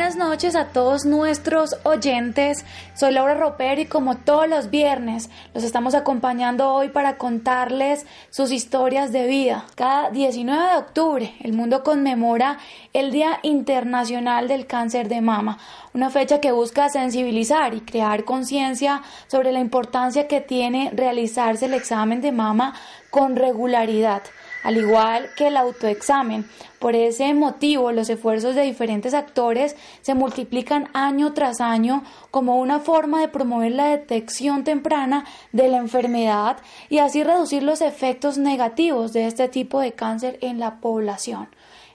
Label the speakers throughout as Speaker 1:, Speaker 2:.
Speaker 1: Buenas noches a todos nuestros oyentes. Soy Laura Roper y como todos los viernes los estamos acompañando hoy para contarles sus historias de vida. Cada 19 de octubre el mundo conmemora el Día Internacional del Cáncer de Mama, una fecha que busca sensibilizar y crear conciencia sobre la importancia que tiene realizarse el examen de mama con regularidad al igual que el autoexamen. Por ese motivo, los esfuerzos de diferentes actores se multiplican año tras año como una forma de promover la detección temprana de la enfermedad y así reducir los efectos negativos de este tipo de cáncer en la población.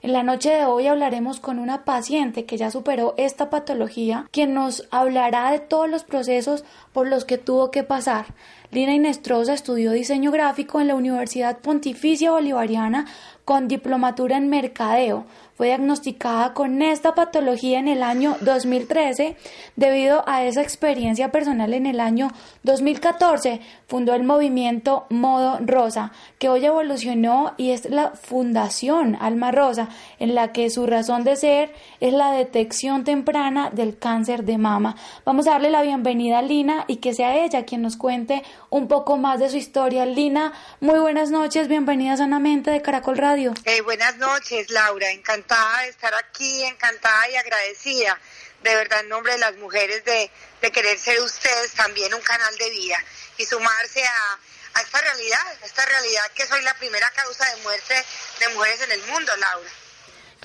Speaker 1: En la noche de hoy hablaremos con una paciente que ya superó esta patología, quien nos hablará de todos los procesos por los que tuvo que pasar. Lina Inestrosa estudió diseño gráfico en la Universidad Pontificia Bolivariana con diplomatura en mercadeo. Fue diagnosticada con esta patología en el año 2013. Debido a esa experiencia personal en el año 2014, fundó el movimiento Modo Rosa, que hoy evolucionó y es la Fundación Alma Rosa, en la que su razón de ser es la detección temprana del cáncer de mama. Vamos a darle la bienvenida a Lina y que sea ella quien nos cuente un poco más de su historia. Lina, muy buenas noches, bienvenida sanamente de Caracol Radio.
Speaker 2: buenas noches, Laura, encantada de estar aquí, encantada y agradecida, de verdad, en nombre de las mujeres, de, de querer ser ustedes también un canal de vida y sumarse a, a esta realidad, a esta realidad que soy la primera causa de muerte de mujeres en el mundo, Laura.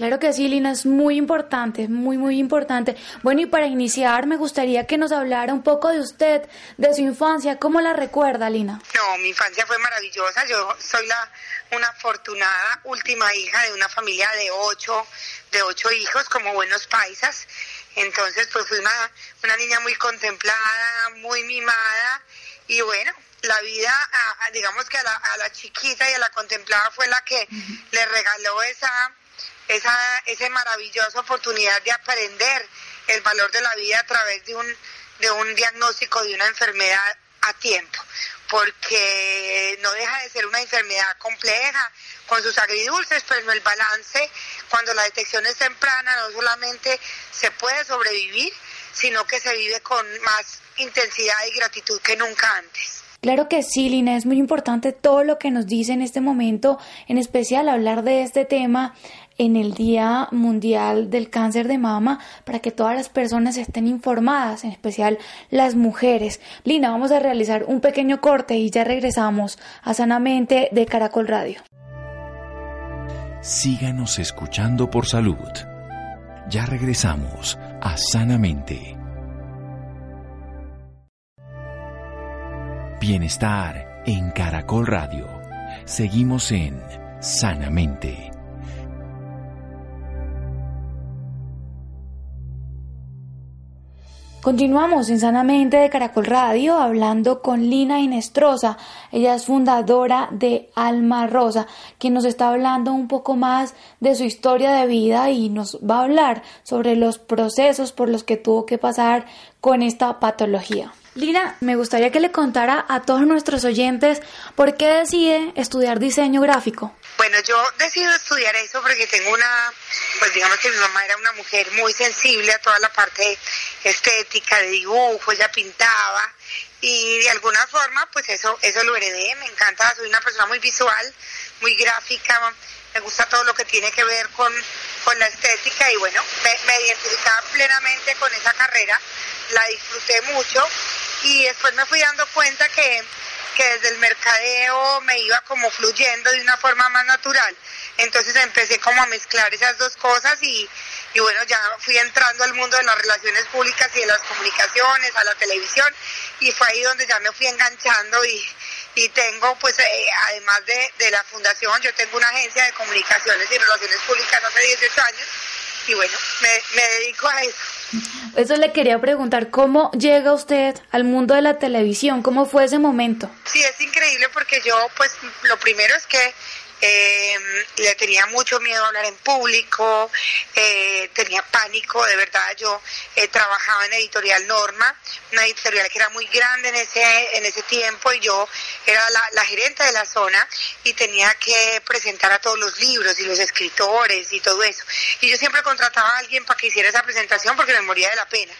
Speaker 1: Claro que sí, Lina, es muy importante, muy, muy importante. Bueno, y para iniciar, me gustaría que nos hablara un poco de usted, de su infancia. ¿Cómo la recuerda, Lina?
Speaker 2: No, mi infancia fue maravillosa. Yo soy la una afortunada última hija de una familia de ocho, de ocho hijos, como buenos paisas. Entonces, pues fui una, una niña muy contemplada, muy mimada. Y bueno, la vida, digamos que a la, a la chiquita y a la contemplada fue la que le regaló esa esa, esa maravillosa oportunidad de aprender el valor de la vida a través de un, de un diagnóstico de una enfermedad a tiempo, porque no deja de ser una enfermedad compleja, con sus agridulces, pero en el balance, cuando la detección es temprana, no solamente se puede sobrevivir, sino que se vive con más intensidad y gratitud que nunca antes.
Speaker 1: Claro que sí, Lina, es muy importante todo lo que nos dice en este momento, en especial hablar de este tema en el Día Mundial del Cáncer de Mama para que todas las personas estén informadas, en especial las mujeres. Lina, vamos a realizar un pequeño corte y ya regresamos a Sanamente de Caracol Radio.
Speaker 3: Síganos escuchando por salud. Ya regresamos a Sanamente. Bienestar en Caracol Radio. Seguimos en Sanamente.
Speaker 1: Continuamos en Sanamente de Caracol Radio hablando con Lina Inestrosa. Ella es fundadora de Alma Rosa, quien nos está hablando un poco más de su historia de vida y nos va a hablar sobre los procesos por los que tuvo que pasar con esta patología. Lina, me gustaría que le contara a todos nuestros oyentes por qué decide estudiar diseño gráfico.
Speaker 2: Bueno, yo decido estudiar eso porque tengo una, pues digamos que mi mamá era una mujer muy sensible a toda la parte estética, de dibujo, ella pintaba y de alguna forma pues eso, eso lo heredé, me encanta, soy una persona muy visual, muy gráfica, me gusta todo lo que tiene que ver con, con la estética y bueno, me, identificaba plenamente con esa carrera, la disfruté mucho y después me fui dando cuenta que que desde el mercadeo me iba como fluyendo de una forma más natural. Entonces empecé como a mezclar esas dos cosas y, y bueno, ya fui entrando al mundo de las relaciones públicas y de las comunicaciones, a la televisión y fue ahí donde ya me fui enganchando y, y tengo pues eh, además de, de la fundación, yo tengo una agencia de comunicaciones y relaciones públicas hace 18 años y bueno, me, me dedico a eso.
Speaker 1: Eso le quería preguntar, ¿cómo llega usted al mundo de la televisión? ¿Cómo fue ese momento?
Speaker 2: Sí, es increíble porque yo, pues, lo primero es que eh, le tenía mucho miedo a hablar en público, eh, tenía pánico, de verdad, yo eh, trabajaba en editorial Norma, una editorial que era muy grande en ese, en ese tiempo y yo era la, gerente de la zona y tenía que presentar a todos los libros y los escritores y todo eso. Y yo siempre contrataba a alguien para que hiciera esa presentación porque me moría de la pena.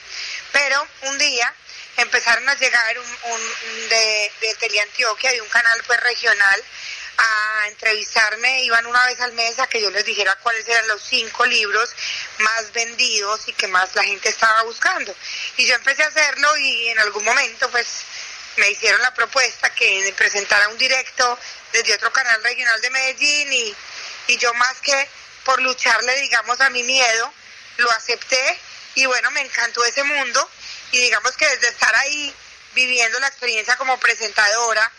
Speaker 2: Pero un día empezaron a llegar un, un de, de Teleantioquia, de un canal pues regional, a entrevistarme, iban una vez al mes a que yo les dijera cuáles eran los cinco libros más vendidos y que más la gente estaba buscando. Y yo empecé a hacerlo y en algún momento pues me hicieron la propuesta que presentara un directo desde otro canal regional de Medellín y, y yo más que por lucharle digamos a mi miedo, lo acepté y bueno, me encantó ese mundo y digamos que desde estar ahí viviendo la experiencia como presentadora,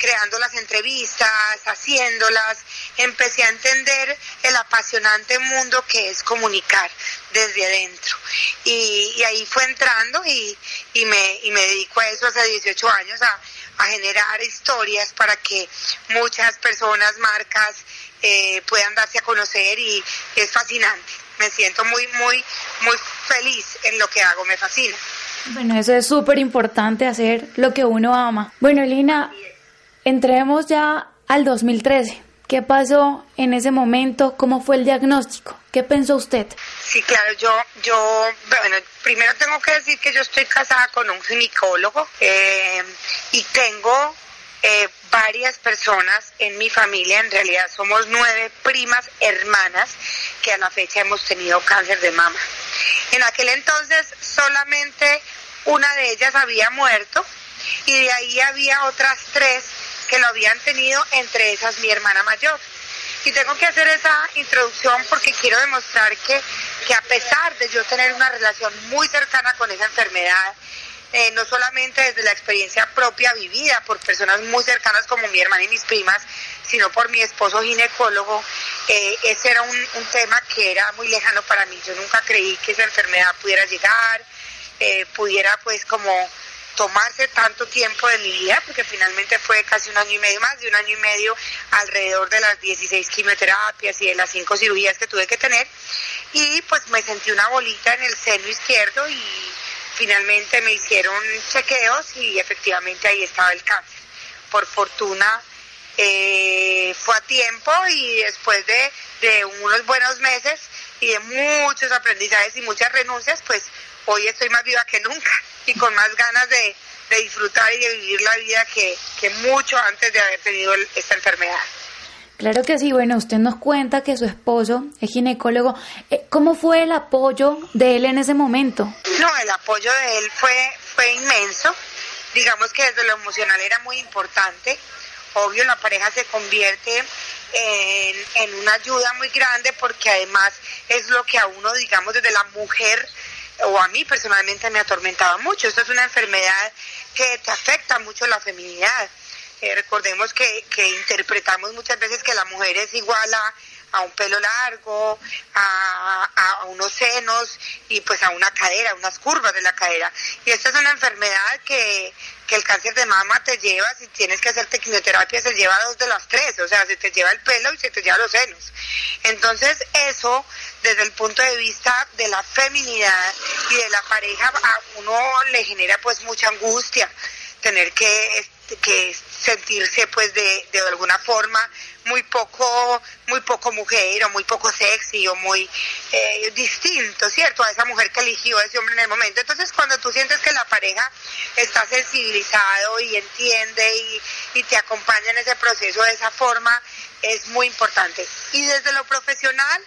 Speaker 2: creando las entrevistas, haciéndolas, empecé a entender el apasionante mundo que es comunicar desde adentro. Y, y ahí fue entrando y, y, me, y me dedico a eso hace 18 años, a, a generar historias para que muchas personas, marcas, eh, puedan darse a conocer y es fascinante. Me siento muy, muy, muy feliz en lo que hago, me fascina.
Speaker 1: Bueno, eso es súper importante, hacer lo que uno ama. Bueno, Lina, entremos ya al 2013. ¿Qué pasó en ese momento? ¿Cómo fue el diagnóstico? ¿Qué pensó usted?
Speaker 2: Sí, claro, yo, yo, bueno, primero tengo que decir que yo estoy casada con un ginecólogo eh, y tengo eh, varias personas en mi familia, en realidad somos nueve primas hermanas que a la fecha hemos tenido cáncer de mama. En aquel entonces solamente una de ellas había muerto y de ahí había otras tres que lo habían tenido, entre esas mi hermana mayor. Y tengo que hacer esa introducción porque quiero demostrar que, que a pesar de yo tener una relación muy cercana con esa enfermedad, eh, no solamente desde la experiencia propia vivida por personas muy cercanas como mi hermana y mis primas, sino por mi esposo ginecólogo, eh, ese era un, un, tema que era muy lejano para mí. Yo nunca creí que esa enfermedad pudiera llegar, eh, pudiera pues como tomarse tanto tiempo de mi vida, porque finalmente fue casi un año y medio, más de un año y medio, alrededor de las 16 quimioterapias y de las 5 cirugías que tuve que tener. Y pues me sentí una bolita en el seno izquierdo y finalmente me hicieron chequeos y efectivamente ahí estaba el cáncer. Por fortuna eh, fue a tiempo y después de, de unos buenos meses y de muchos aprendizajes y muchas renuncias, pues hoy estoy más viva que nunca y con más ganas de, de disfrutar y de vivir la vida que, que mucho antes de haber tenido esta enfermedad.
Speaker 1: Claro que sí, bueno, usted nos cuenta que su esposo es ginecólogo. Eh, ¿Cómo fue el apoyo de él en ese momento?
Speaker 2: No, el apoyo de él fue, fue inmenso. Digamos que desde lo emocional era muy importante. Obvio, la pareja se convierte en, en una ayuda muy grande porque además es lo que a uno, digamos, desde la mujer o a mí personalmente me atormentaba mucho. Esto es una enfermedad que te afecta mucho la feminidad. Eh, recordemos que, que interpretamos muchas veces que la mujer es igual a, a un pelo largo, a, a, unos senos y pues a una cadera, unas curvas de la cadera. Y esta es una enfermedad que, que el cáncer de mama te lleva, si tienes que hacerte quimioterapia, se lleva dos de las tres, o sea, se te lleva el pelo y se te lleva los senos. Entonces eso, desde el punto de vista de la feminidad y de la pareja, a uno le genera pues mucha angustia tener que que sentirse pues de, de alguna forma muy poco muy poco mujer o muy poco sexy o muy eh, distinto, ¿cierto? A esa mujer que eligió a ese hombre en el momento. Entonces cuando tú sientes que la pareja está sensibilizado y entiende y, y te acompaña en ese proceso de esa forma, es muy importante. Y desde lo profesional,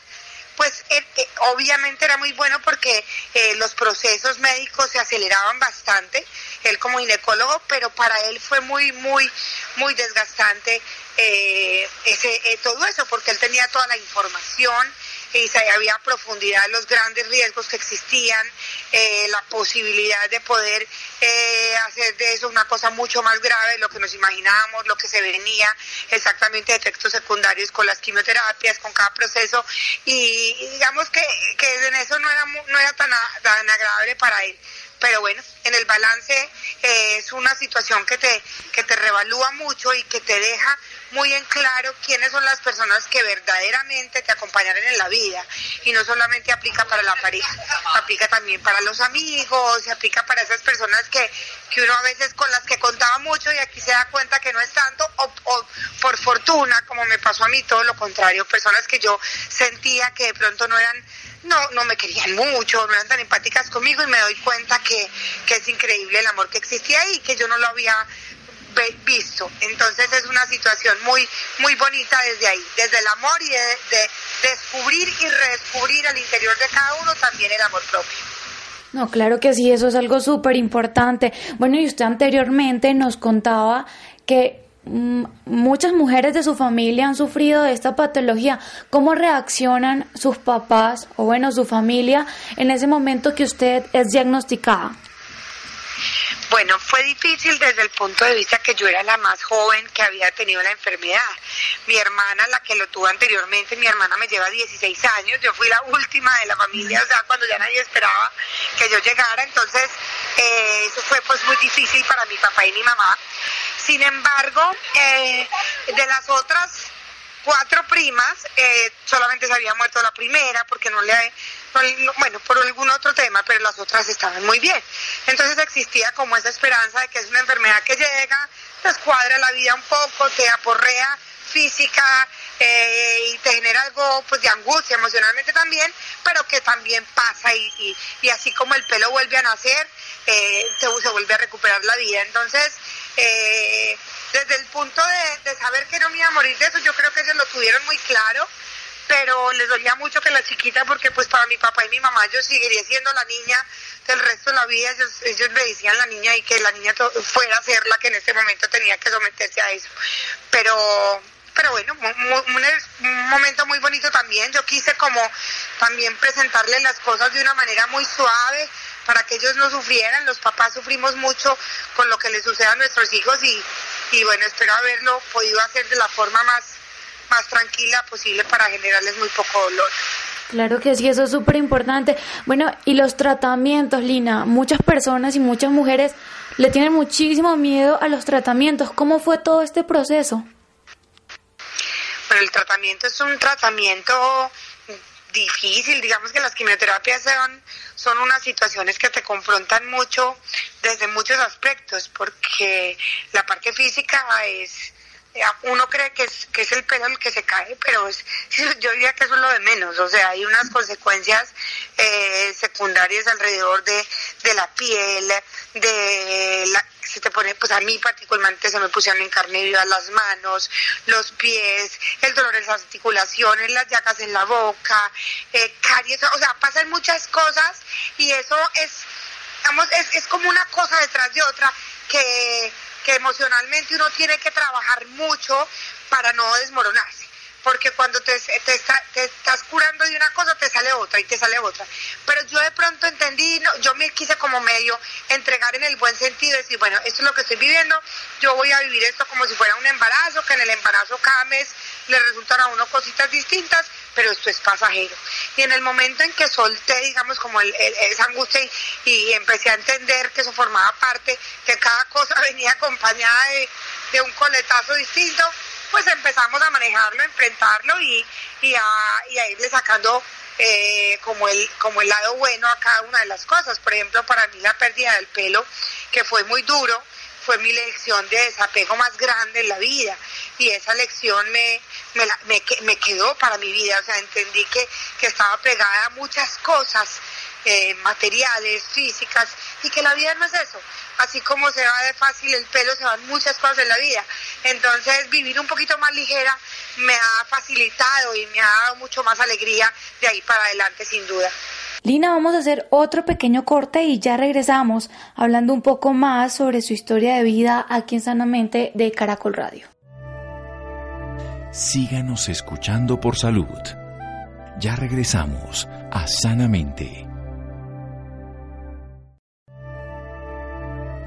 Speaker 2: pues eh, eh, obviamente era muy bueno porque eh, los procesos médicos se aceleraban bastante, él como ginecólogo, pero para él fue muy, muy, muy desgastante eh, ese, eh, todo eso, porque él tenía toda la información y sabía a profundidad los grandes riesgos que existían, eh, la posibilidad de poder eh, hacer de eso una cosa mucho más grave, lo que nos imaginábamos, lo que se venía, exactamente efectos secundarios con las quimioterapias, con cada proceso, y, y digamos que, que en eso no era, no era tan, tan agradable para él. Pero bueno, en el balance eh, es una situación que te, que te revalúa mucho y que te deja muy en claro quiénes son las personas que verdaderamente te acompañarán en la vida. Y no solamente aplica para la pareja, aplica también para los amigos, se aplica para esas personas que, que uno a veces con las que contaba mucho y aquí se da cuenta que no es tanto o, por fortuna, como me pasó a mí, todo lo contrario, personas que yo sentía que de pronto no eran no, no me querían mucho, no eran tan empáticas conmigo y me doy cuenta que, que es increíble el amor que existía ahí, que yo no lo había visto. Entonces es una situación muy, muy bonita desde ahí, desde el amor y de, de descubrir y redescubrir al interior de cada uno también el amor propio.
Speaker 1: No, claro que sí, eso es algo súper importante. Bueno, y usted anteriormente nos contaba que Mm, muchas mujeres de su familia han sufrido de esta patología. ¿Cómo reaccionan sus papás o bueno, su familia en ese momento que usted es diagnosticada?
Speaker 2: Bueno, fue difícil desde el punto de vista que yo era la más joven que había tenido la enfermedad. Mi hermana, la que lo tuvo anteriormente, mi hermana me lleva 16 años, yo fui la última de la familia, o sea, cuando ya nadie esperaba que yo llegara, entonces eh, eso fue pues muy difícil para mi papá y mi mamá. Sin embargo, eh, de las otras cuatro primas, eh, solamente se había muerto la primera porque no le, bueno, por algún otro tema, pero las otras estaban muy bien. Entonces existía como esa esperanza de que es una enfermedad que llega, descuadra la vida un poco, te aporrea física eh, y te genera algo pues de angustia emocionalmente también, pero que también pasa y, y, así como el pelo vuelve a nacer, eh, se, vuelve a recuperar la vida. Entonces, eh, desde el punto de, saber que no me iba a morir de eso, yo creo que ellos lo tuvieron muy claro, pero les dolía mucho que la chiquita, porque pues para mi papá y mi mamá yo seguiría siendo la niña del resto de la vida, ellos, ellos me decían la niña y que la niña fuera a ser la que en este momento tenía que someterse a eso. Pero pero bueno, un, momento muy bonito también. Yo quise como también presentarles las cosas de una manera muy suave para que ellos no sufrieran. Los papás sufrimos mucho con lo que les sucede a nuestros hijos y, y bueno, espero haberlo podido hacer de la forma más, más tranquila posible para generarles muy poco dolor.
Speaker 1: Claro que sí, eso es súper importante. Bueno, y los tratamientos, Lina, muchas personas y muchas mujeres le tienen muchísimo miedo a los tratamientos. ¿Cómo fue todo este proceso?
Speaker 2: el tratamiento es un tratamiento difícil, digamos que las quimioterapias son, son unas situaciones que te confrontan mucho desde muchos aspectos, porque la parte física es, uno cree que es, que es el pelo el que se cae, pero es, yo diría que eso es lo de menos, o sea, hay unas consecuencias eh, secundarias alrededor de, de la piel, de la, se te pone, pues a mí particularmente se me pusieron en carne viva las manos, los pies, el dolor en las articulaciones, las llagas en la boca, eh, caries, o sea, pasan muchas cosas y eso es, digamos, es, es como una cosa detrás de otra que, que emocionalmente uno tiene que trabajar mucho para no desmoronarse porque cuando te, te, estás curando de una cosa te sale otra y te sale otra. Pero yo de pronto entendí, no, yo me quise como medio entregar en el buen sentido, decir, bueno, esto es lo que estoy viviendo, yo voy a vivir esto como si fuera un embarazo, que en el embarazo cada mes le resultan a uno cositas distintas, pero esto es pasajero. Y en el momento en que solté, digamos, como el, esa angustia y, empecé a entender que eso formaba parte, que cada cosa venía acompañada de un coletazo distinto, pues empezamos a manejarlo, a enfrentarlo y, y, a, irle sacando eh, como, el, como el lado bueno a cada una de las cosas. Por ejemplo, para mí la pérdida del pelo, que fue muy duro, fue mi lección de desapego más grande en la vida y esa lección me, me, me, quedó para mi vida, o sea, entendí que, que estaba pegada a muchas cosas eh, materiales, físicas, y que la vida no es eso. Así como se va de fácil el pelo, se van muchas cosas en la vida. Entonces, vivir un poquito más ligera me ha facilitado y me ha dado mucho más alegría de ahí para adelante, sin duda.
Speaker 1: Lina, vamos a hacer otro pequeño corte y ya regresamos hablando un poco más sobre su historia de vida aquí en Sanamente de Caracol Radio.
Speaker 3: Síganos escuchando por salud. Ya regresamos a Sanamente.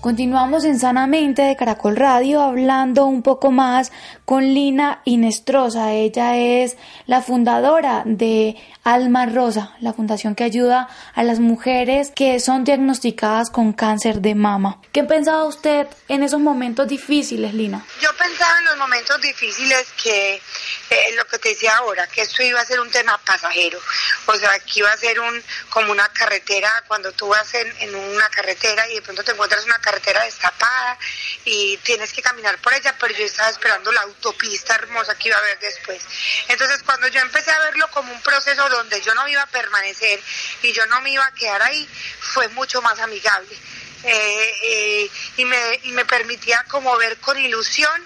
Speaker 1: Continuamos en Sanamente de Caracol Radio hablando un poco más con Lina Inestrosa. Ella es la fundadora de Alma Rosa, la fundación que ayuda a las mujeres que son diagnosticadas con cáncer de mama. ¿Qué pensaba usted en esos momentos difíciles, Lina?
Speaker 2: Yo pensaba en los momentos difíciles que eh, lo que te decía ahora, que esto iba a ser un tema pasajero. O sea, que iba a ser un como una carretera, cuando tú vas en, en una carretera y de pronto te encuentras una carretera destapada y tienes que caminar por ella, pero yo estaba esperando la autopista hermosa que iba a ver después. Entonces, cuando yo empecé a verlo como un proceso donde yo no iba a permanecer y yo no me iba a quedar ahí, fue mucho más amigable. Eh, eh, y, me, y me permitía como ver con ilusión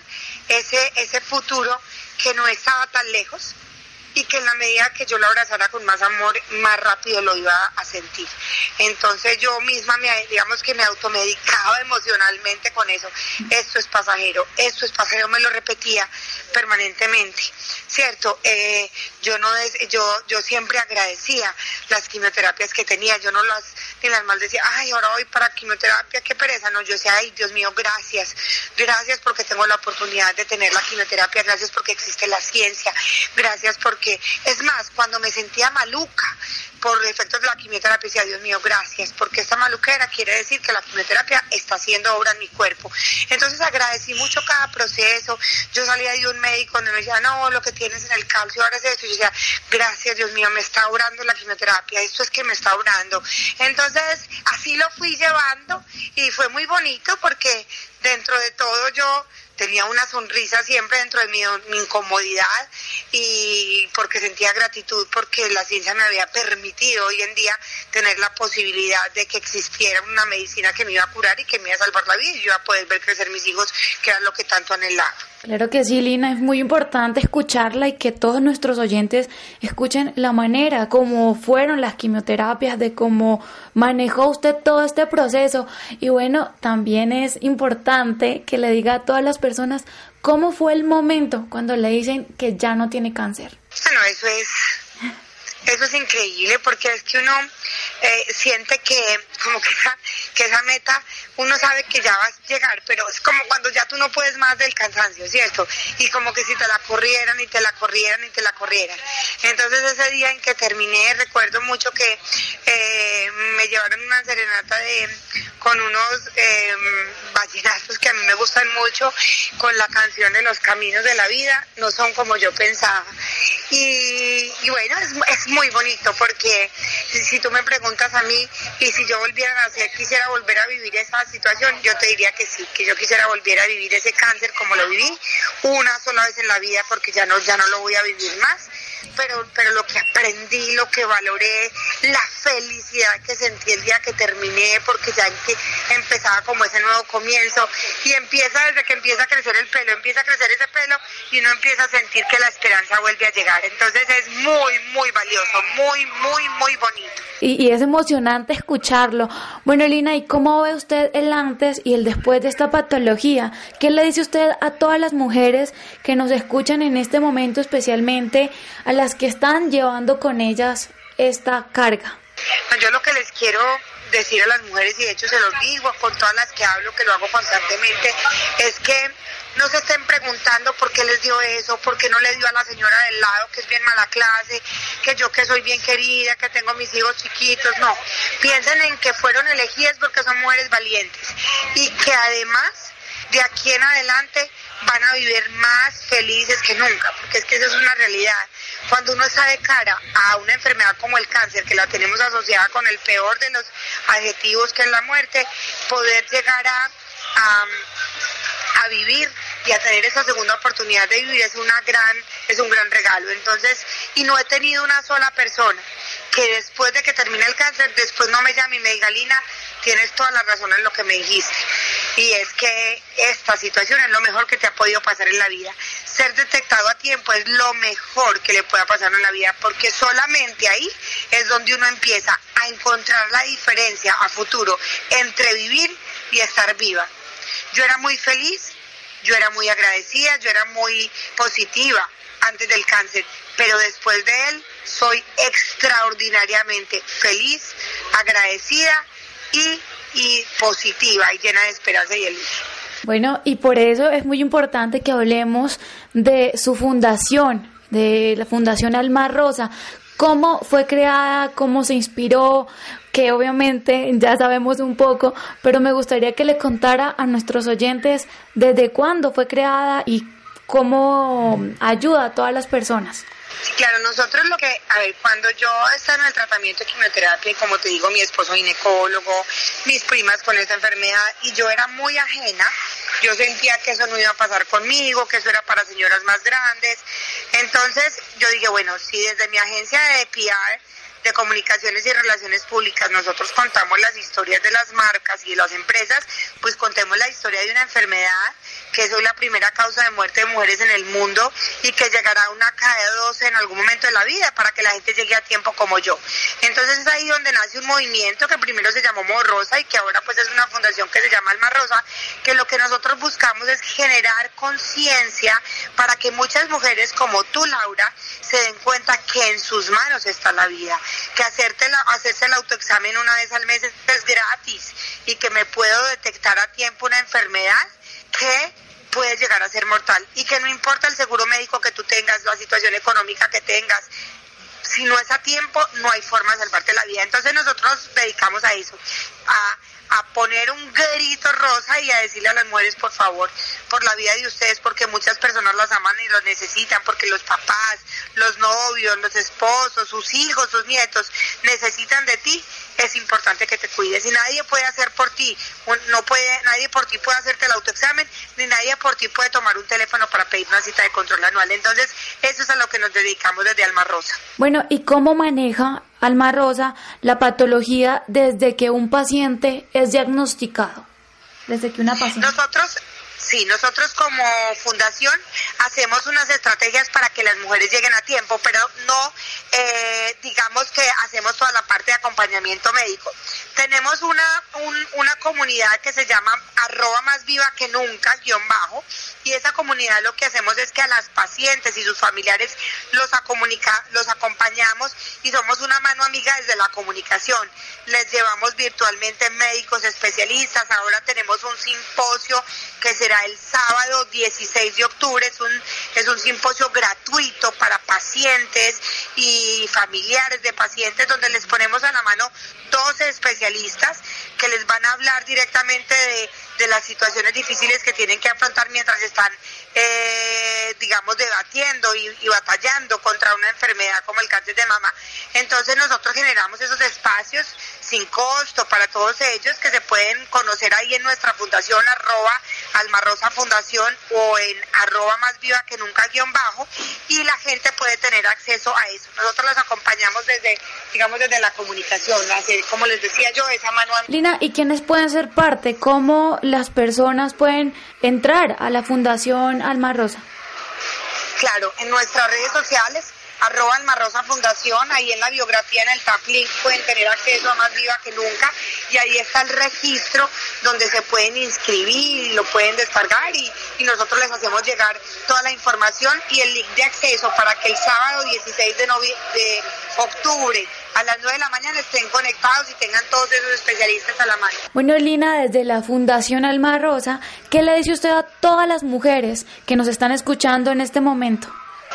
Speaker 2: ese, ese futuro que no estaba tan lejos y que en la medida que yo lo abrazara con más amor, más rápido lo iba a sentir. Entonces yo misma, me, digamos que me automedicaba emocionalmente con eso. Esto es pasajero, esto es pasajero, me lo repetía permanentemente, ¿cierto? Eh, yo no yo, yo siempre agradecía las quimioterapias que tenía, yo no las, ni las maldecía, ay, ahora voy para quimioterapia, qué pereza, no, yo decía, ay, Dios mío, gracias, gracias porque tengo la oportunidad de tener la quimioterapia, gracias porque existe la ciencia, gracias porque, es más, cuando me sentía maluca, por efectos de la quimioterapia, decía, Dios mío, gracias, porque esta maluquera quiere decir que la quimioterapia está haciendo obra en mi cuerpo. Entonces agradecí mucho cada proceso. Yo salía de un médico donde me decía, no, lo que tienes en el calcio ahora es esto. Y yo decía, gracias, Dios mío, me está orando la quimioterapia, esto es que me está orando. Entonces, así lo fui llevando y fue muy bonito porque dentro de todo yo tenía una sonrisa siempre dentro de mi, incomodidad y porque sentía gratitud porque la ciencia me había permitido hoy en día tener la posibilidad de que existiera una medicina que me iba a curar y que me iba a salvar la vida y yo iba a poder ver crecer mis hijos, que era lo que tanto anhelaba.
Speaker 1: Claro que sí, Lina, es muy importante escucharla y que todos nuestros oyentes escuchen la manera como fueron las quimioterapias, de cómo manejó usted todo este proceso. Y bueno, también es importante que le diga a todas las personas cómo fue el momento cuando le dicen que ya no tiene cáncer.
Speaker 2: Bueno, eso es eso es increíble porque es que uno eh, siente que como que esa, que esa meta uno sabe que ya va a llegar, pero es como cuando ya tú no puedes más del cansancio, ¿cierto? Y como que si te la corrieran y te la corrieran y te la corrieran. Entonces ese día en que terminé recuerdo mucho que eh, me llevaron una serenata de con unos eh, que a mí me gustan mucho, con la canción de los caminos de la vida, no son como yo pensaba. Y, y bueno, es, es muy bonito porque si, tú me preguntas a mí y si yo volviera a nacer, quisiera volver a vivir esa situación, yo te diría que sí, que yo quisiera volver a vivir ese cáncer como lo viví una sola vez en la vida porque ya no, ya no lo voy a vivir más pero, pero lo que aprendí, lo que valoré, la felicidad que sentí el día que terminé, porque ya empezaba como ese nuevo comienzo, y empieza desde que empieza a crecer el pelo, empieza a crecer ese pelo, y uno empieza a sentir que la esperanza vuelve a llegar. Entonces es muy, muy valioso, muy, muy, muy bonito.
Speaker 1: Y, y es emocionante escucharlo. Bueno, Lina, ¿y cómo ve usted el antes y el después de esta patología? ¿Qué le dice usted a todas las mujeres que nos escuchan en este momento, especialmente a las que están llevando con ellas esta carga?
Speaker 2: Yo lo que les quiero decir a las mujeres, y de hecho se los digo con todas las que hablo, que lo hago constantemente, es que no se estén preguntando por qué les dio eso, por qué no le dio a la señora del lado, que es bien mala clase, que yo que soy bien querida, que tengo mis hijos chiquitos, no. Piensen en que fueron elegidas porque son mujeres valientes y que además de aquí en adelante van a vivir más felices que nunca, porque es que eso es una realidad. Cuando uno está de cara a una enfermedad como el cáncer, que la tenemos asociada con el peor de los adjetivos que es la muerte, poder llegar a, a, vivir y a tener esa segunda oportunidad de vivir es una gran es un gran regalo entonces y no he tenido una sola persona que después de que termine el cáncer después no me llame y me diga Lina tienes toda la razón en lo que me dijiste y es que esta situación es lo mejor que te ha podido pasar en la vida. Ser detectado a tiempo es lo mejor que le pueda pasar en la vida, porque solamente ahí es donde uno empieza a encontrar la diferencia a futuro entre vivir y estar viva. Yo era muy feliz, yo era muy agradecida, yo era muy positiva antes del cáncer, pero después de él soy extraordinariamente feliz, agradecida y y positiva y llena de esperanza y de luz.
Speaker 1: Bueno, y por eso es muy importante que hablemos de su fundación, de la Fundación Alma Rosa. ¿Cómo fue creada? ¿Cómo se inspiró? Obviamente ya sabemos un poco, pero me gustaría que le contara a nuestros oyentes desde cuándo fue creada y cómo ayuda a todas las personas.
Speaker 2: Claro, nosotros lo que, a ver, cuando yo estaba en el tratamiento de quimioterapia, y como te digo, mi esposo ginecólogo, mis primas con esa enfermedad, y yo era muy ajena, yo sentía que eso no iba a pasar conmigo, que eso era para señoras más grandes. Entonces yo dije, bueno, si desde mi agencia de PR de Comunicaciones y Relaciones Públicas nosotros contamos las historias de las marcas y de las empresas, pues contemos la historia de una enfermedad que es hoy la primera causa de muerte de mujeres en el mundo y que llegará a una cada dos en algún momento de la vida para que la gente llegue a tiempo como yo. Entonces es ahí donde nace un movimiento que primero se llamó Morrosa y que ahora pues es una fundación que se llama Alma Rosa, que lo que nosotros buscamos es generar conciencia para que muchas mujeres como tú, Laura, se den cuenta que en sus manos está la vida, que hacerte hacerse el autoexamen una vez al mes es gratis y que me puedo detectar a tiempo una enfermedad que puede llegar a ser mortal y que no importa el seguro médico que tú tengas, la situación económica que tengas, si no es a tiempo, no hay forma de salvarte la vida. Entonces nosotros dedicamos a eso, a a poner un grito rosa y a decirle a las mujeres, por favor, por la vida de ustedes, porque muchas personas las aman y los necesitan, porque los papás, los novios, los esposos, sus hijos, sus nietos necesitan de ti, es importante que te cuides. Y nadie puede hacer por ti, no puede, nadie por ti puede hacerte el autoexamen, ni nadie por ti puede tomar un teléfono para pedir una cita de control anual. Entonces, eso es a lo que nos dedicamos desde Alma Rosa.
Speaker 1: Bueno, ¿y cómo maneja Alma Rosa la patología desde que un paciente es diagnosticado? Desde que una paciente.
Speaker 2: Nosotros Sí, nosotros como fundación hacemos unas estrategias para que las mujeres lleguen a tiempo, pero no eh, digamos que hacemos toda la parte de acompañamiento médico. Tenemos una, una comunidad que se llama arroba más viva que nunca, guion bajo, y esa comunidad lo que hacemos es que a las pacientes y sus familiares los, los acompañamos y somos una mano amiga desde la comunicación. Les llevamos virtualmente médicos especialistas, ahora tenemos un simposio que el sábado 16 de octubre. Es un, es un simposio gratuito para pacientes y familiares de pacientes donde les ponemos a la mano 12 especialistas que les van a hablar directamente de, de las situaciones difíciles que tienen que afrontar mientras están, eh, digamos, debatiendo y, batallando contra una enfermedad como el cáncer de mama. Entonces nosotros generamos esos espacios sin costo para todos ellos que se pueden conocer ahí en nuestra fundación arroba almarrosa fundación o en arroba más viva que nunca guion bajo y la gente puede tener acceso a eso. Nosotros los acompañamos desde, digamos, desde la comunicación, así como les decía yo, esa mano.
Speaker 1: Lina, ¿y quiénes pueden ser parte? ¿Cómo las personas pueden entrar a la Fundación Alma Rosa?
Speaker 2: Claro, en nuestras redes sociales arroba Almarrosa Fundación, ahí en la biografía, en el tap link, pueden tener acceso a Más Viva que Nunca, y ahí está el registro donde se pueden inscribir, lo pueden descargar y, y nosotros les hacemos llegar toda la información y el link de acceso para que el sábado 16 de, de octubre a las 9 de la mañana estén conectados y tengan todos esos especialistas a la mano.
Speaker 1: Bueno, Lina, desde la Fundación Alma Rosa, ¿qué le dice usted a todas las mujeres que nos están escuchando en este momento?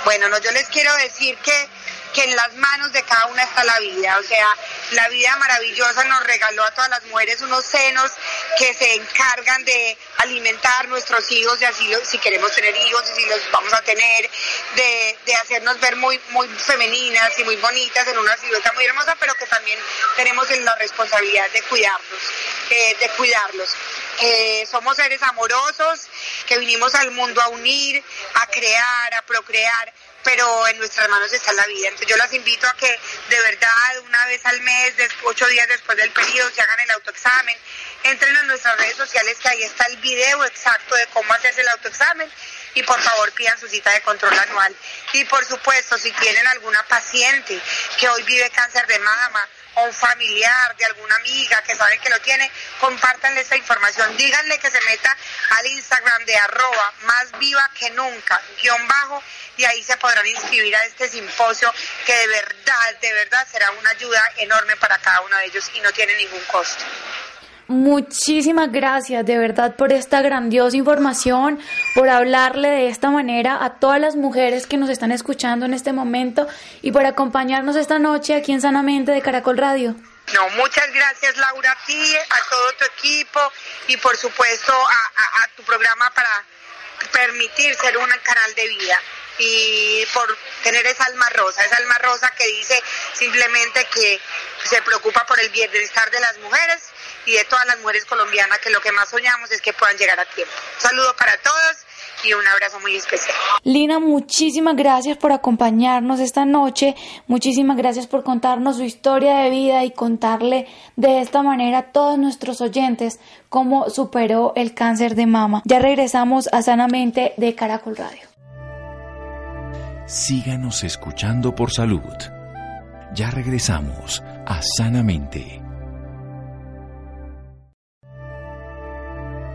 Speaker 2: Bueno, no, yo les quiero decir que, que en las manos de cada una está la vida, o sea, la vida maravillosa nos regaló a todas las mujeres unos senos que se encargan de alimentar nuestros hijos, y así si queremos tener hijos y si los vamos a tener, de, hacernos ver muy, muy femeninas y muy bonitas en una silueta muy hermosa, pero que también tenemos la responsabilidad de cuidarlos, eh, de cuidarlos. Eh, somos seres amorosos que vinimos al mundo a unir, a crear, a procrear, pero en nuestras manos está la vida. Entonces yo las invito a que de verdad una vez al mes, ocho días después del periodo, se hagan el autoexamen, entren en nuestras redes sociales que ahí está el video exacto de cómo hacerse el autoexamen y por favor pidan su cita de control anual. Y por supuesto, si tienen alguna paciente que hoy vive cáncer de mama, o un familiar de alguna amiga que saben que lo tiene, compártanle esta información, díganle que se meta al Instagram de arroba más viva que nunca, guion bajo, y ahí se podrán inscribir a este simposio que de verdad, de verdad será una ayuda enorme para cada uno de ellos y no tiene ningún costo.
Speaker 1: Muchísimas gracias de verdad por esta grandiosa información, por hablarle de esta manera a todas las mujeres que nos están escuchando en este momento y por acompañarnos esta noche aquí en Sanamente de Caracol Radio.
Speaker 2: No, muchas gracias Laura a ti, a todo tu equipo y por supuesto a, a tu programa para permitir ser un canal de vida y por tener esa alma rosa, esa alma rosa que dice simplemente que se preocupa por el bienestar de las mujeres y de todas las mujeres colombianas que lo que más soñamos es que puedan llegar a tiempo. Un saludo para todos y un abrazo muy especial.
Speaker 1: Lina, muchísimas gracias por acompañarnos esta noche, muchísimas gracias por contarnos su historia de vida y contarle de esta manera a todos nuestros oyentes cómo superó el cáncer de mama. Ya regresamos a Sanamente de Caracol Radio.
Speaker 3: Síganos escuchando por salud. Ya regresamos a Sanamente.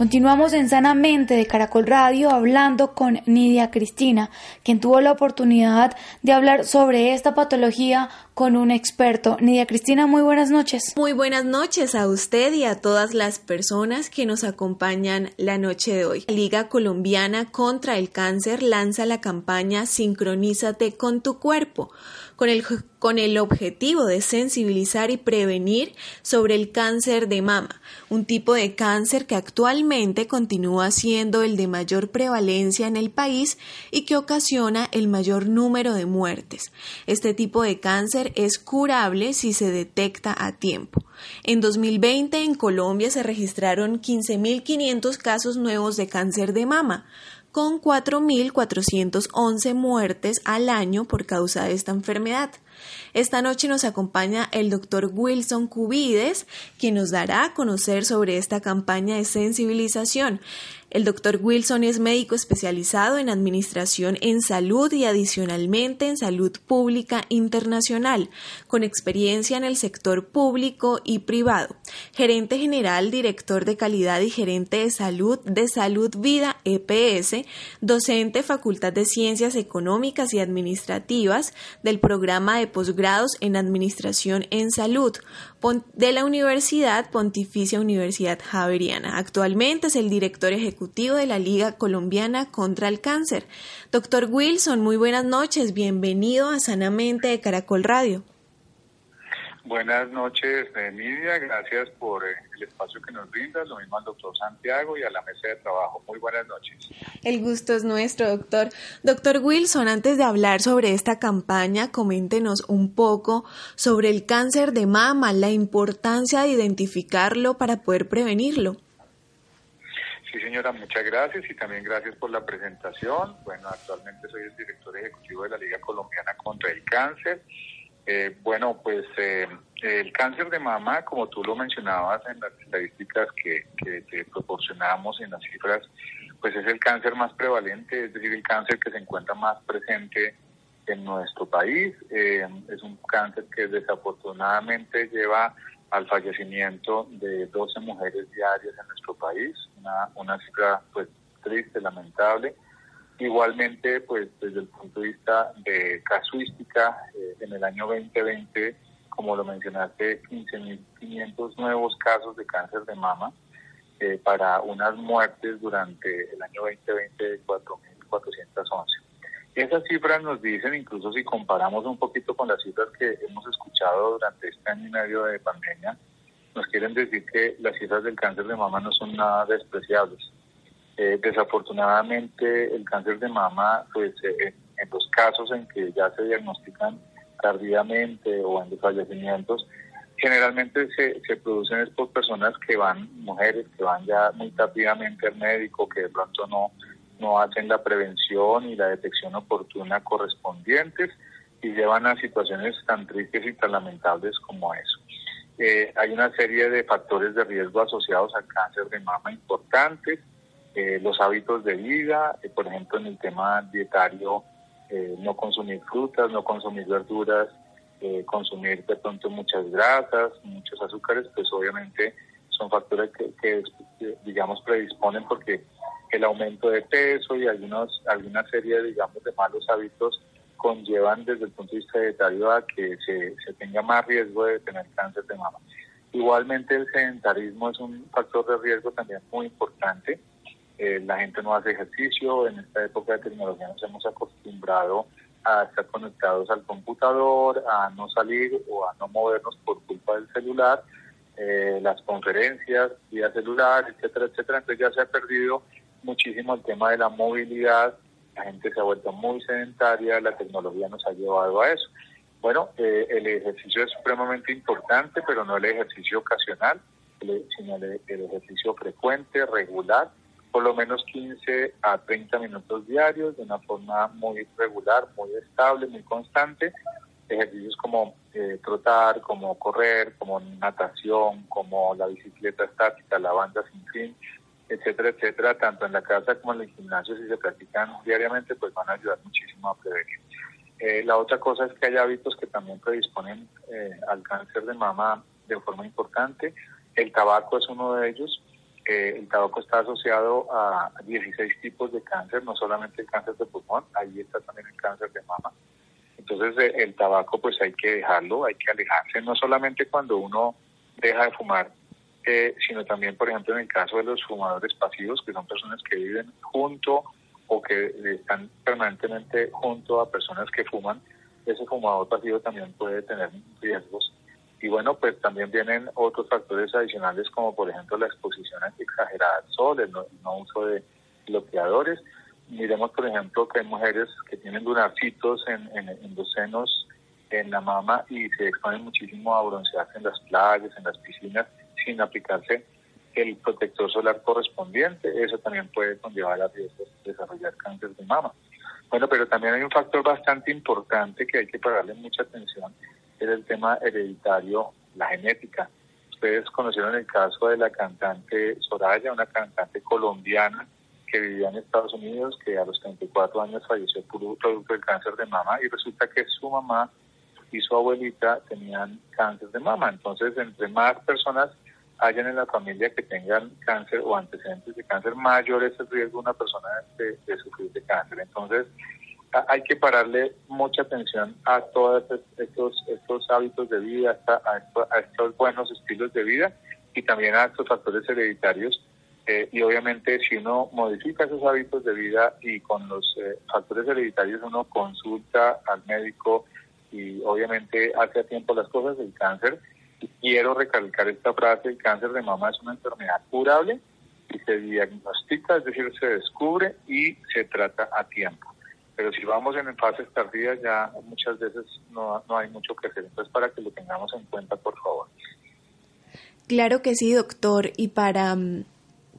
Speaker 1: Continuamos en Sanamente de Caracol Radio hablando con Nidia Cristina, quien tuvo la oportunidad de hablar sobre esta patología con un experto. Nidia Cristina, muy buenas noches.
Speaker 4: Muy buenas noches a usted y a todas las personas que nos acompañan la noche de hoy. La Liga Colombiana contra el Cáncer lanza la campaña Sincronízate con tu cuerpo con el, con el objetivo de sensibilizar y prevenir sobre el cáncer de mama, un tipo de cáncer que actualmente continúa siendo el de mayor prevalencia en el país y que ocasiona el mayor número de muertes. Este tipo de cáncer es curable si se detecta a tiempo. En 2020 en Colombia se registraron 15.500 casos nuevos de cáncer de mama, con 4.411 muertes al año por causa de esta enfermedad. Esta noche nos acompaña el doctor Wilson Cubides, quien nos dará a conocer sobre esta campaña de sensibilización. El doctor Wilson es médico especializado en administración en salud y adicionalmente en salud pública internacional, con experiencia en el sector público y privado. Gerente general, director de calidad y gerente de salud de Salud Vida EPS, docente Facultad de Ciencias Económicas y Administrativas del programa de posgrados en Administración en Salud de la Universidad Pontificia Universidad Javeriana. Actualmente es el director ejecutivo de la Liga Colombiana contra el Cáncer. Doctor Wilson, muy buenas noches. Bienvenido a Sanamente de Caracol Radio.
Speaker 5: Buenas noches, Emilia. Gracias por eh, el espacio que nos brinda. Lo mismo al doctor Santiago y a la mesa de trabajo. Muy buenas noches.
Speaker 4: El gusto es nuestro, doctor. Doctor Wilson, antes de hablar sobre esta campaña, coméntenos un poco sobre el cáncer de mama, la importancia de identificarlo para poder prevenirlo.
Speaker 5: Sí, señora, muchas gracias y también gracias por la presentación. Bueno, actualmente soy el director ejecutivo de la Liga Colombiana contra el Cáncer eh, bueno, pues eh, el cáncer de mama, como tú lo mencionabas en las estadísticas que, que te proporcionamos en las cifras, pues es el cáncer más prevalente, es decir, el cáncer que se encuentra más presente en nuestro país. Eh, es un cáncer que desafortunadamente lleva al fallecimiento de 12 mujeres diarias en nuestro país, una, una cifra pues triste, lamentable. Igualmente, pues desde el punto de vista de casuística, eh, en el año 2020, como lo mencionaste, 15.500 nuevos casos de cáncer de mama eh, para unas muertes durante el año 2020 de 4.411. Esas cifras nos dicen, incluso si comparamos un poquito con las cifras que hemos escuchado durante este año y medio de pandemia, nos quieren decir que las cifras del cáncer de mama no son nada despreciables. Eh, desafortunadamente, el cáncer de mama, pues eh, en los casos en que ya se diagnostican tardíamente o en los fallecimientos, generalmente se, se producen por personas que van, mujeres que van ya muy tardíamente al médico, que de pronto no, no hacen la prevención y la detección oportuna correspondientes y llevan a situaciones tan tristes y tan lamentables como eso. Eh, hay una serie de factores de riesgo asociados al cáncer de mama importantes, eh, los hábitos de vida, eh, por ejemplo en el tema dietario, eh, no consumir frutas, no consumir verduras, consumir de pronto muchas grasas, muchos azúcares, pues obviamente son factores que, digamos predisponen porque el aumento de peso y algunos, alguna serie, digamos, de malos hábitos conllevan desde el punto de vista etario a que se tenga más riesgo de tener cáncer de mama. Igualmente el sedentarismo es un factor de riesgo también muy importante. Eh, la gente no hace ejercicio, en esta época de tecnología nos hemos acostumbrado a estar conectados al computador, a no salir o a no movernos por culpa del celular, eh, las conferencias vía celular, etcétera, etcétera. Entonces ya se ha perdido muchísimo el tema de la movilidad, la gente se ha vuelto muy sedentaria, la tecnología nos ha llevado a eso. Bueno, eh, el ejercicio es supremamente importante, pero no el ejercicio ocasional, sino el, ejercicio frecuente, regular, por lo menos 15 a 30 minutos diarios, de una forma muy regular, muy estable, muy constante. Ejercicios como eh, trotar, como correr, como natación, como la bicicleta estática, la banda sin fin, etcétera, etcétera, tanto en la casa como en el gimnasio, si se practican diariamente, pues van a ayudar muchísimo a prevenir. Eh, la otra cosa es que hay hábitos que también predisponen eh, al cáncer de mama de forma importante. El tabaco es uno de ellos. Eh, el tabaco está asociado a 16 tipos de cáncer, no solamente el cáncer de pulmón, ahí está también el cáncer de mama. Entonces el tabaco pues hay que dejarlo, hay que alejarse, no solamente cuando uno deja de fumar, sino también, por ejemplo, en el caso de los fumadores pasivos, que son personas que viven junto o que están permanentemente junto a personas que fuman, ese fumador pasivo también puede tener riesgos. Y bueno, pues también vienen otros factores adicionales como por ejemplo la exposición exagerada al sol, el no, uso de bloqueadores. Miremos por ejemplo que hay mujeres que tienen lunarcitos en, en, los senos, en la mama y se exponen muchísimo a broncearse en las playas, en las piscinas, sin aplicarse el protector solar correspondiente, eso también puede conllevar a riesgos de desarrollar cáncer de mama. Bueno, pero también hay un factor bastante importante que hay que pagarle mucha atención, es el tema hereditario, la genética. Ustedes conocieron el caso de la cantante Soraya, una cantante colombiana que vivía en Estados Unidos, que a los 34 años falleció por producto del cáncer de mama y resulta que su mamá y su abuelita tenían cáncer de mama. Entonces, entre más personas hayan en la familia que tengan cáncer o antecedentes de cáncer, mayor es el riesgo de una persona de, sufrir de cáncer. Entonces, hay que pararle mucha atención a todos estos, estos hábitos de vida, a, estos buenos estilos de vida y también a estos factores hereditarios. Eh, y obviamente si uno modifica esos hábitos de vida y con los eh, factores hereditarios uno consulta al médico y obviamente hace a tiempo las cosas, el cáncer quiero recalcar esta frase, el cáncer de mama es una enfermedad curable y se diagnostica, es decir, se descubre y se trata a tiempo. Pero si vamos en fases tardías ya muchas veces no, no hay mucho que hacer. Entonces, para que lo tengamos en cuenta, por favor.
Speaker 4: Claro que sí, doctor. Y para mm,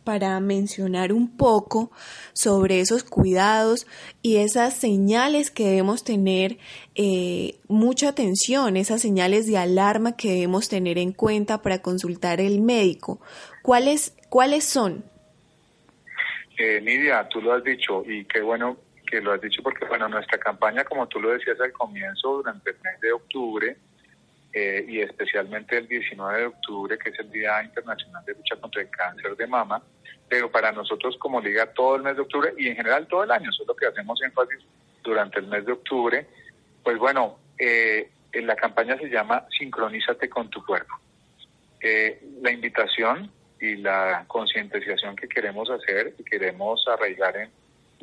Speaker 4: para mencionar un poco sobre esos cuidados y esas señales que debemos tener eh, mucha atención, esas señales de alarma que debemos tener en cuenta para consultar el médico. ¿Cuáles, cuáles son?
Speaker 5: Eh, Nidia, tú lo has dicho y qué bueno que lo has dicho porque bueno, nuestra campaña, como tú lo decías al comienzo, durante el mes de octubre, eh, y especialmente el 19 de octubre, que es el Día Internacional de Lucha contra el Cáncer de Mama, pero para nosotros como liga todo el mes de octubre y en general todo el año, eso es lo que hacemos énfasis durante el mes de octubre, pues bueno, eh, la campaña se llama Sincronízate con tu cuerpo. Eh, la invitación y la concientización que queremos hacer y queremos arraigar en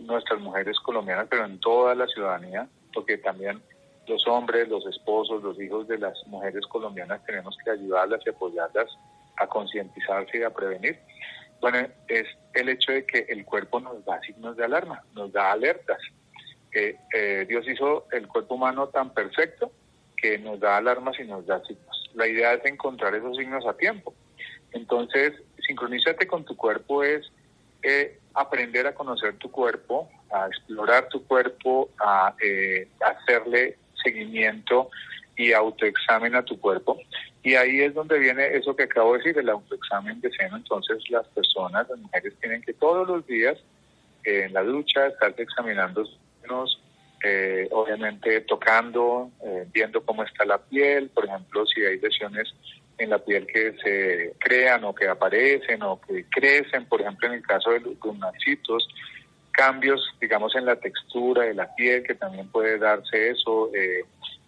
Speaker 5: nuestras mujeres colombianas, pero en toda la ciudadanía, porque también los hombres, los esposos, los hijos de las mujeres colombianas tenemos que ayudarlas y apoyarlas a concientizarse y a prevenir. Bueno, es el hecho de que el cuerpo nos da signos de alarma, nos da alertas. Eh, Dios hizo el cuerpo humano tan perfecto que nos da alarmas y nos da signos. La idea es encontrar esos signos a tiempo. Entonces, sincronízate con tu cuerpo es eh, aprender a conocer tu cuerpo, a explorar tu cuerpo, a eh, hacerle seguimiento y autoexamen a tu cuerpo. Y ahí es donde viene eso que acabo de decir, el autoexamen de seno. Entonces las personas, las mujeres tienen que todos los días eh, en la ducha estarse examinando senos, eh, obviamente tocando, eh, viendo cómo está la piel, por ejemplo, si hay lesiones en la piel que se crean o que aparecen o que crecen, por ejemplo en el caso de los marcitos, cambios, digamos, en la textura de la piel, que también puede darse eso, eh,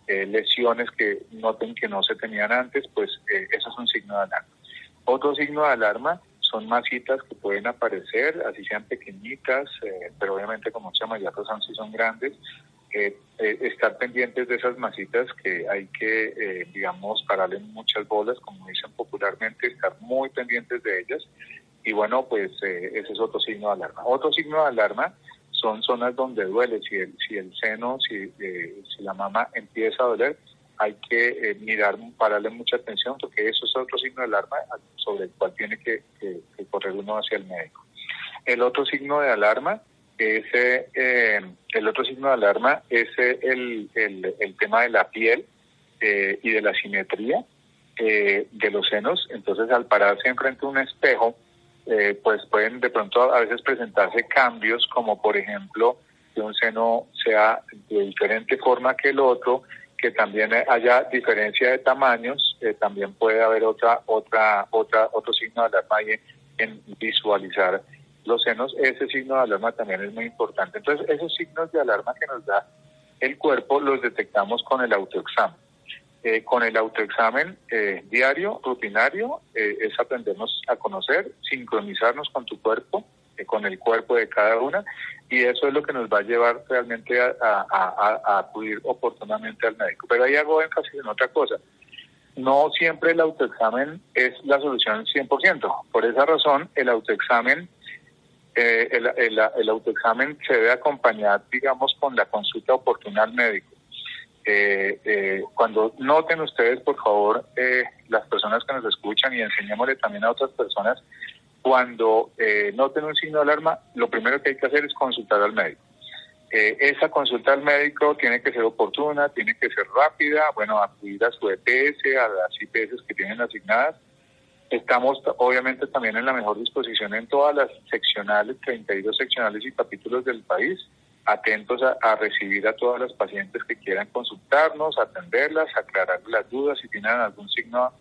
Speaker 5: eh, lesiones que noten que no se tenían antes, pues eh, eso es un signo de alarma. Otro signo de alarma son masitas que pueden aparecer, así sean pequeñitas, pero obviamente como se llama ya son si son grandes, eh, estar pendientes de esas masitas que hay que, eh, digamos, pararle muchas bolas, como dicen popularmente, estar muy pendientes de ellas. Y bueno, pues eh, ese es otro signo de alarma. Otro signo de alarma son zonas donde duele. Si el, si el seno, si, si la mama empieza a doler, hay que mirar, pararle mucha atención, porque eso es otro signo de alarma sobre el cual tiene que correr uno hacia el médico. El otro signo de alarma ese, eh, el otro signo de alarma es el, el, tema de la piel eh, y de la simetría eh, de los senos. Entonces, al pararse enfrente de un espejo, pues pueden de pronto a veces presentarse cambios, como por ejemplo que un seno sea de diferente forma que el otro, que también haya diferencia de tamaños, también puede haber otra, otra, otra, otro signo de alarma en, en visualizar los senos, ese signo de alarma también es muy importante. Entonces, esos signos de alarma que nos da el cuerpo los detectamos con el autoexamen. Eh, con el autoexamen eh, diario, rutinario, eh, es aprendernos a conocer, sincronizarnos con tu cuerpo, con el cuerpo de cada una, y eso es lo que nos va a llevar realmente a, a acudir oportunamente al médico. Pero ahí hago énfasis en otra cosa. No siempre el autoexamen es la solución 100%. Por esa razón, el autoexamen eh, el, autoexamen se debe acompañar, digamos, con la consulta oportuna al médico. Eh, eh, cuando noten ustedes, por favor, las personas que nos escuchan y enseñémosle también a otras personas, cuando noten un signo de alarma, lo primero que hay que hacer es consultar al médico. esa consulta al médico tiene que ser oportuna, tiene que ser rápida, bueno, acudir a su EPS, a las IPS que tienen asignadas, Estamos obviamente también en la mejor disposición en todas las seccionales, 32 seccionales y capítulos del país, atentos a, recibir a todas las pacientes que quieran consultarnos, atenderlas, aclarar las dudas, si tienen algún signo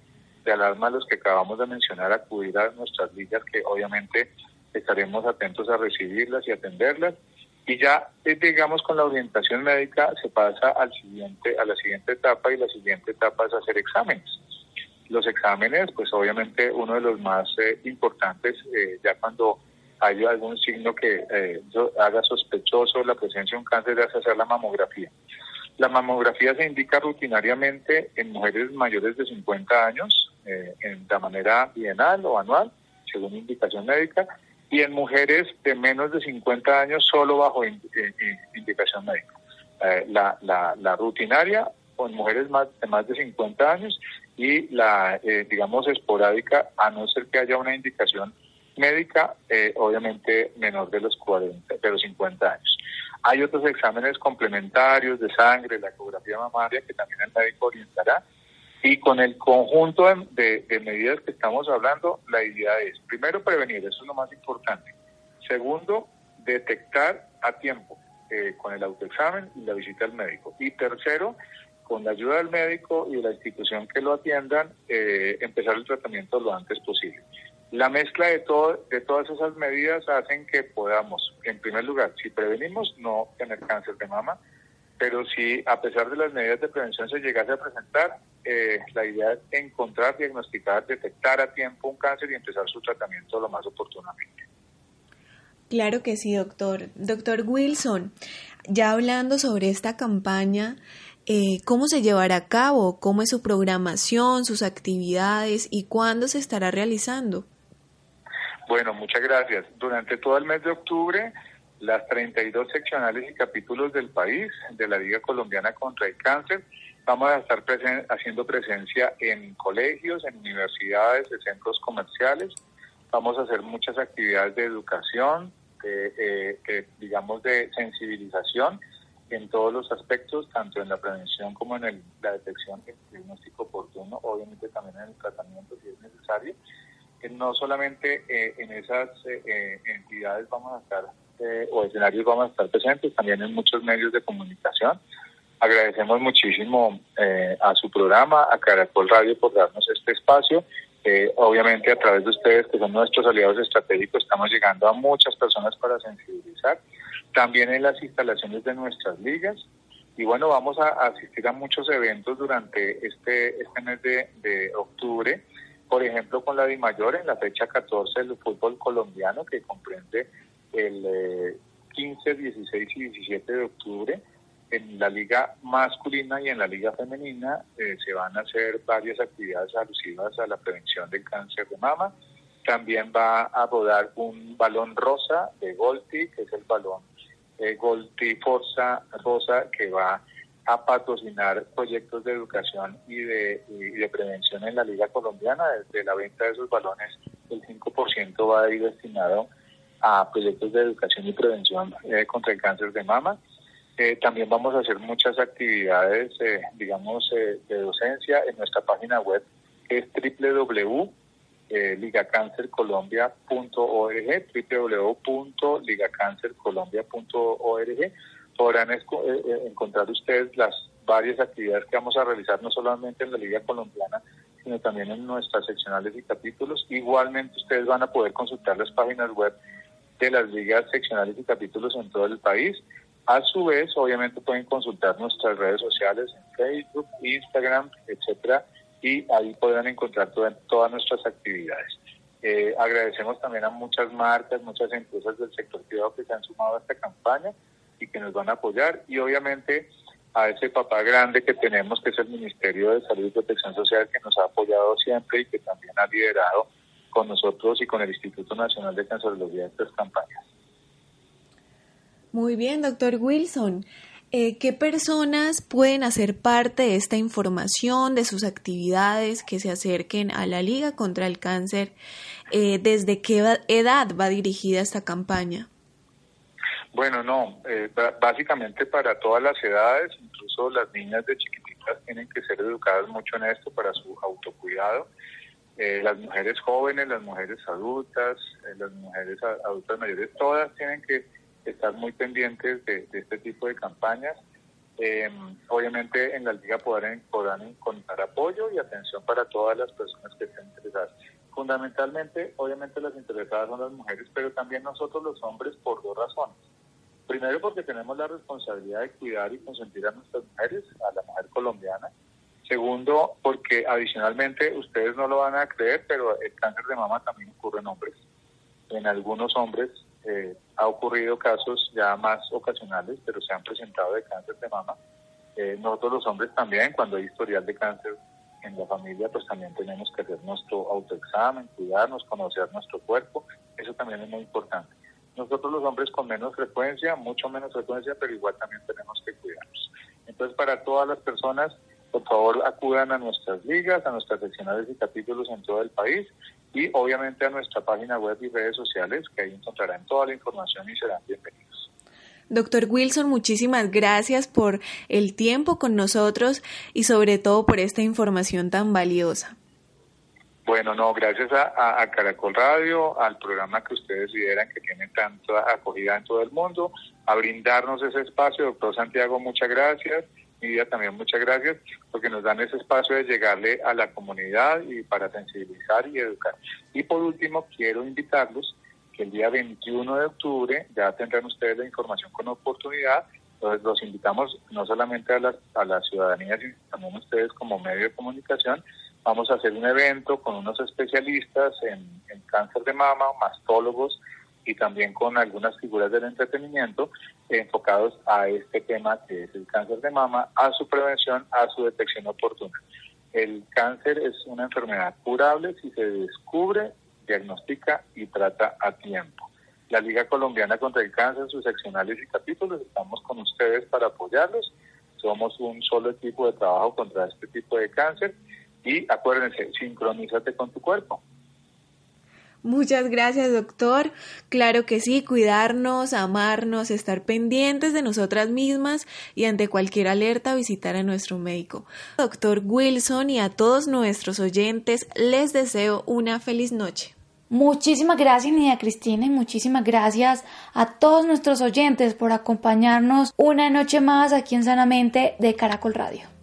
Speaker 5: de alarma, los que acabamos de mencionar, acudir a nuestras líneas que obviamente estaremos atentos a recibirlas y atenderlas. Y ya, eh, digamos, con la orientación médica se pasa al siguiente, a la siguiente etapa y la siguiente etapa es hacer exámenes. Los exámenes, pues obviamente uno de los más eh, importantes, eh, ya cuando hay algún signo que eh, haga sospechoso la presencia de un cáncer, es hacer la mamografía. La mamografía se indica rutinariamente en mujeres mayores de 50 años, en, de manera bienal o anual, según indicación médica, y en mujeres de menos de 50 años solo bajo indicación médica. la, la, la, rutinaria o en mujeres más, de más de 50 años y la, eh, digamos, esporádica, a no ser que haya una indicación médica, eh, obviamente menor de los 40, de los 50 años. Hay otros exámenes complementarios de sangre, la ecografía mamaria, que también el médico orientará. Y con el conjunto de, medidas que estamos hablando, la idea es, primero, prevenir, eso es lo más importante. Segundo, detectar a tiempo eh, con el autoexamen y la visita al médico. Y tercero, con la ayuda del médico y de la institución que lo atiendan, eh, empezar el tratamiento lo antes posible. La mezcla de, todo, de todas esas medidas hacen que podamos, en primer lugar, si prevenimos, no tener cáncer de mama, pero si a pesar de las medidas de prevención se llegase a presentar, eh, la idea es encontrar, diagnosticar, detectar a tiempo un cáncer y empezar su tratamiento lo más oportunamente.
Speaker 4: Claro que sí, doctor. Doctor Wilson, ya hablando sobre esta campaña, eh, cómo se llevará a cabo, cómo es su programación, sus actividades y cuándo se estará realizando.
Speaker 5: Bueno, muchas gracias. Durante todo el mes de octubre, las 32 seccionales y capítulos del país de la Liga Colombiana contra el Cáncer vamos a estar haciendo presencia en colegios, en universidades, en centros comerciales. Vamos a hacer muchas actividades de educación, de, eh, digamos, de sensibilización en todos los aspectos, tanto en la prevención como en la detección y el diagnóstico oportuno, obviamente también en el tratamiento si es necesario. No solamente eh, en esas eh, eh, entidades vamos a estar o escenarios vamos a estar presentes, también en muchos medios de comunicación. Agradecemos muchísimo eh, a su programa, a Caracol Radio por darnos este espacio. Eh, obviamente a través de ustedes, que son nuestros aliados estratégicos, estamos llegando a muchas personas para sensibilizar. También en las instalaciones de nuestras ligas. Y bueno, vamos a, asistir a muchos eventos durante este, este mes de, de octubre. Por ejemplo, con la DIMAYOR en la fecha 14 del fútbol colombiano, que comprende el 15, eh, 16 y 17 de octubre en la liga masculina y en la liga femenina eh, se van a hacer varias actividades alusivas a la prevención del cáncer de mama. También va a rodar un balón rosa de Golti, que es el balón eh, Forza Rosa, que va a patrocinar proyectos de educación y de, de prevención en la liga colombiana. Desde la venta de esos balones, el 5% va a ir destinado a proyectos de educación y prevención eh, contra el cáncer de mama. Eh, también vamos a hacer muchas actividades, eh, digamos, eh, de docencia en nuestra página web, que es www.ligacancercolombia.org, www.ligacancercolombia.org. Podrán encontrar ustedes las varias actividades que vamos a realizar, no solamente en la Liga Colombiana, sino también en nuestras seccionales y capítulos. Igualmente ustedes van a poder consultar las páginas web de las ligas seccionales y capítulos en todo el país a su vez, obviamente pueden consultar nuestras redes sociales en Facebook, Instagram, etcétera, y ahí podrán encontrar todas nuestras actividades. Eh, agradecemos también a muchas marcas, muchas empresas del sector privado que se han sumado a esta campaña y que nos van a apoyar y obviamente a ese papá grande que tenemos que es el Ministerio de Salud y Protección Social que nos ha apoyado siempre y que también ha liderado con nosotros y con el Instituto Nacional de Cancerología estas campañas.
Speaker 4: Muy bien, doctor Wilson. Eh, ¿Qué personas pueden hacer parte de esta información, de sus actividades que se acerquen a la Liga contra el Cáncer? Eh, ¿Desde qué edad va dirigida esta campaña?
Speaker 5: Bueno, no, eh, básicamente para todas las edades, incluso las niñas de chiquititas tienen que ser educadas mucho en esto para su autocuidado. las mujeres jóvenes, las mujeres adultas, las mujeres adultas mayores, todas tienen que estar muy pendientes de, este tipo de campañas. Em, obviamente en la liga podrán, podrán encontrar apoyo y atención para todas las personas que estén interesadas. Fundamentalmente, obviamente las interesadas son las mujeres, pero también nosotros los hombres por dos razones. Primero porque tenemos la responsabilidad de cuidar y consentir a nuestras mujeres, a la mujer colombiana. Segundo, porque adicionalmente ustedes no lo van a creer, pero el cáncer de mama también ocurre en hombres. En algunos hombres eh, ha ocurrido casos ya más ocasionales, pero se han presentado de cáncer de mama. Eh, nosotros los hombres también, cuando hay historial de cáncer en la familia, pues también tenemos que hacer nuestro autoexamen, cuidarnos, conocer nuestro cuerpo. Eso también es muy importante. Nosotros los hombres con menos frecuencia, mucho menos frecuencia, pero igual también tenemos que cuidarnos. Entonces, para todas las personas, por favor acudan a nuestras ligas, a nuestras seccionales y capítulos en todo el país y obviamente a nuestra página web y redes sociales, que ahí encontrarán toda la información y serán bienvenidos.
Speaker 4: Doctor Wilson, muchísimas gracias por el tiempo con nosotros y sobre todo por esta información tan valiosa.
Speaker 5: Bueno, no, gracias a, a, Caracol Radio, al programa que ustedes lideran, que tiene tanta acogida en todo el mundo, a brindarnos ese espacio. Doctor Santiago, muchas gracias mi vida también muchas gracias porque nos dan ese espacio de llegarle a la comunidad y para sensibilizar y educar. Y por último, quiero invitarlos que el día 21 de octubre ya tendrán ustedes la información con oportunidad. Entonces los invitamos no solamente a la, a la ciudadanía, sino también ustedes como medio de comunicación. Vamos a hacer un evento con unos especialistas en, en cáncer de mama, mastólogos, y también con algunas figuras del entretenimiento enfocados a este tema que es el cáncer de mama, a su prevención, a su detección oportuna. El cáncer es una enfermedad curable si se descubre, diagnostica y trata a tiempo. La Liga Colombiana contra el Cáncer, sus seccionales y capítulos, estamos con ustedes para apoyarlos. Somos un solo equipo de trabajo contra este tipo de cáncer y acuérdense, sincronízate con tu cuerpo.
Speaker 4: Muchas gracias, doctor. Claro que sí, cuidarnos, amarnos, estar pendientes de nosotras mismas y ante cualquier alerta visitar a nuestro médico. Doctor Wilson y a todos nuestros oyentes les deseo una feliz noche.
Speaker 1: Muchísimas gracias Nidia Cristina y muchísimas gracias a todos nuestros oyentes por acompañarnos una noche más aquí en Sanamente de Caracol Radio.